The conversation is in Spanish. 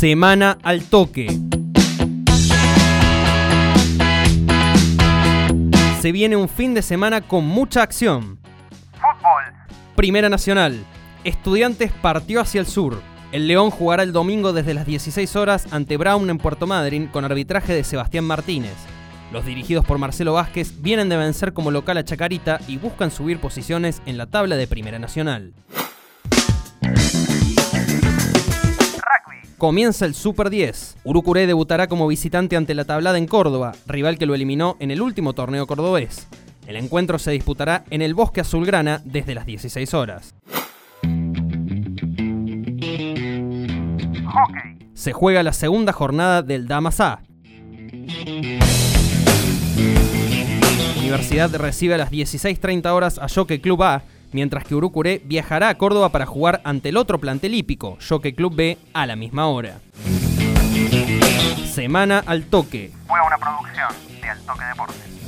Semana al toque. Se viene un fin de semana con mucha acción. Fútbol. Primera Nacional. Estudiantes partió hacia el sur. El León jugará el domingo desde las 16 horas ante Brown en Puerto Madryn con arbitraje de Sebastián Martínez. Los dirigidos por Marcelo Vázquez vienen de vencer como local a Chacarita y buscan subir posiciones en la tabla de Primera Nacional. Comienza el Super 10. Urucuré debutará como visitante ante la tablada en Córdoba, rival que lo eliminó en el último torneo cordobés. El encuentro se disputará en el Bosque Azulgrana desde las 16 horas. Hockey. Se juega la segunda jornada del Damas A. Universidad recibe a las 16.30 horas a Jockey Club A, mientras que Urucuré viajará a Córdoba para jugar ante el otro plantel hípico, Jockey Club B, a la misma hora. Semana al toque. Fue una producción de Altoque Deportes.